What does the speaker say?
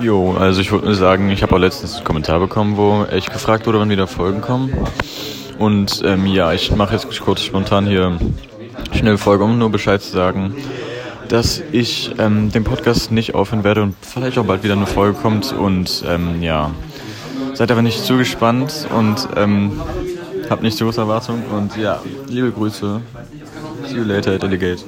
Jo, also ich wollte nur sagen, ich habe auch letztens einen Kommentar bekommen, wo echt gefragt wurde, wann wieder Folgen kommen. Und ähm, ja, ich mache jetzt kurz spontan hier schnell Folge, um nur Bescheid zu sagen, dass ich ähm, den Podcast nicht aufhören werde und vielleicht auch bald wieder eine Folge kommt. Und ähm, ja, seid aber nicht zu gespannt und ähm, habt nicht zu große Erwartungen. Und ja, liebe Grüße. See you later, Delegate.